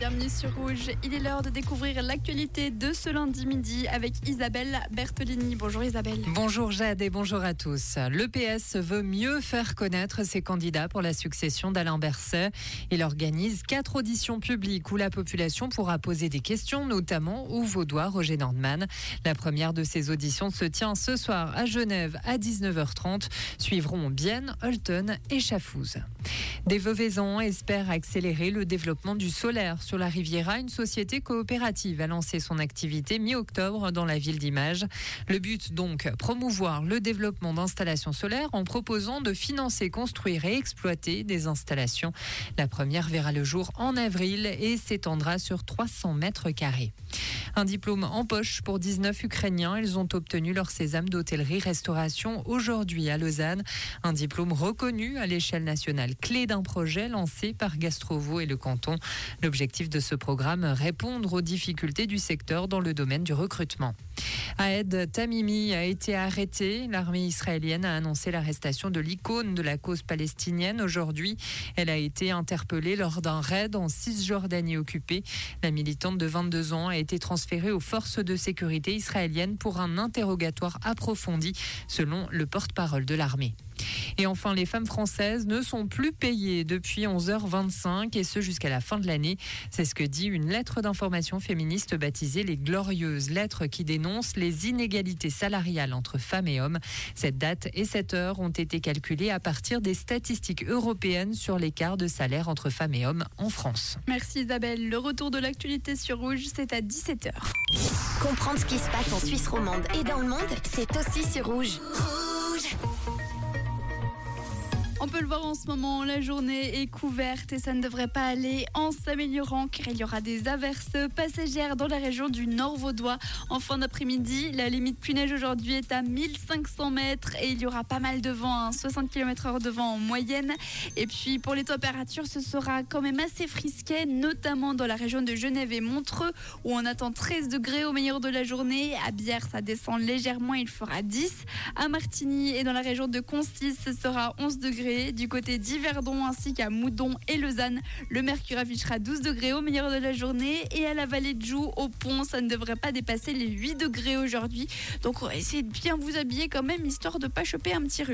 Bienvenue sur Rouge. Il est l'heure de découvrir l'actualité de ce lundi midi avec Isabelle Bertolini. Bonjour Isabelle. Bonjour Jade et bonjour à tous. Le PS veut mieux faire connaître ses candidats pour la succession d'Alain Berset. Il organise quatre auditions publiques où la population pourra poser des questions, notamment au vaudois Roger Nordman. La première de ces auditions se tient ce soir à Genève à 19h30. Suivront Bienne, Holton et Chafouz. Des Veuvaisans espèrent accélérer le développement du solaire sur la Riviera. Une société coopérative a lancé son activité mi-octobre dans la ville d'Image. Le but donc, promouvoir le développement d'installations solaires en proposant de financer, construire et exploiter des installations. La première verra le jour en avril et s'étendra sur 300 mètres carrés. Un diplôme en poche pour 19 Ukrainiens. Ils ont obtenu leur sésame d'hôtellerie-restauration aujourd'hui à Lausanne. Un diplôme reconnu à l'échelle nationale, clé d'un projet lancé par Gastrovo et le canton. L'objectif de ce programme, répondre aux difficultés du secteur dans le domaine du recrutement. Aed Tamimi a été arrêté. L'armée israélienne a annoncé l'arrestation de l'icône de la cause palestinienne aujourd'hui. Elle a été interpellée lors d'un raid en Cisjordanie occupée. La militante de 22 ans a été transférée aux forces de sécurité israéliennes pour un interrogatoire approfondi, selon le porte-parole de l'armée. Et enfin, les femmes françaises ne sont plus payées depuis 11h25 et ce jusqu'à la fin de l'année. C'est ce que dit une lettre d'information féministe baptisée Les Glorieuses, lettre qui dénonce les inégalités salariales entre femmes et hommes. Cette date et cette heure ont été calculées à partir des statistiques européennes sur l'écart de salaire entre femmes et hommes en France. Merci Isabelle. Le retour de l'actualité sur Rouge, c'est à 17h. Comprendre ce qui se passe en Suisse romande et dans le monde, c'est aussi sur Rouge. On peut le voir en ce moment, la journée est couverte et ça ne devrait pas aller en s'améliorant car il y aura des averses passagères dans la région du Nord Vaudois en fin d'après-midi. La limite plus neige aujourd'hui est à 1500 mètres et il y aura pas mal de vent, 60 km/h de vent en moyenne. Et puis pour les températures, ce sera quand même assez frisquet, notamment dans la région de Genève et Montreux où on attend 13 degrés au meilleur de la journée. À Bière, ça descend légèrement, il fera 10. À Martigny et dans la région de Constis, ce sera 11 degrés. Du côté d'Yverdon ainsi qu'à Moudon et Lausanne, le mercure affichera 12 degrés au meilleur de la journée. Et à la vallée de Joux, au pont, ça ne devrait pas dépasser les 8 degrés aujourd'hui. Donc essayer de bien vous habiller quand même, histoire de pas choper un petit rhume.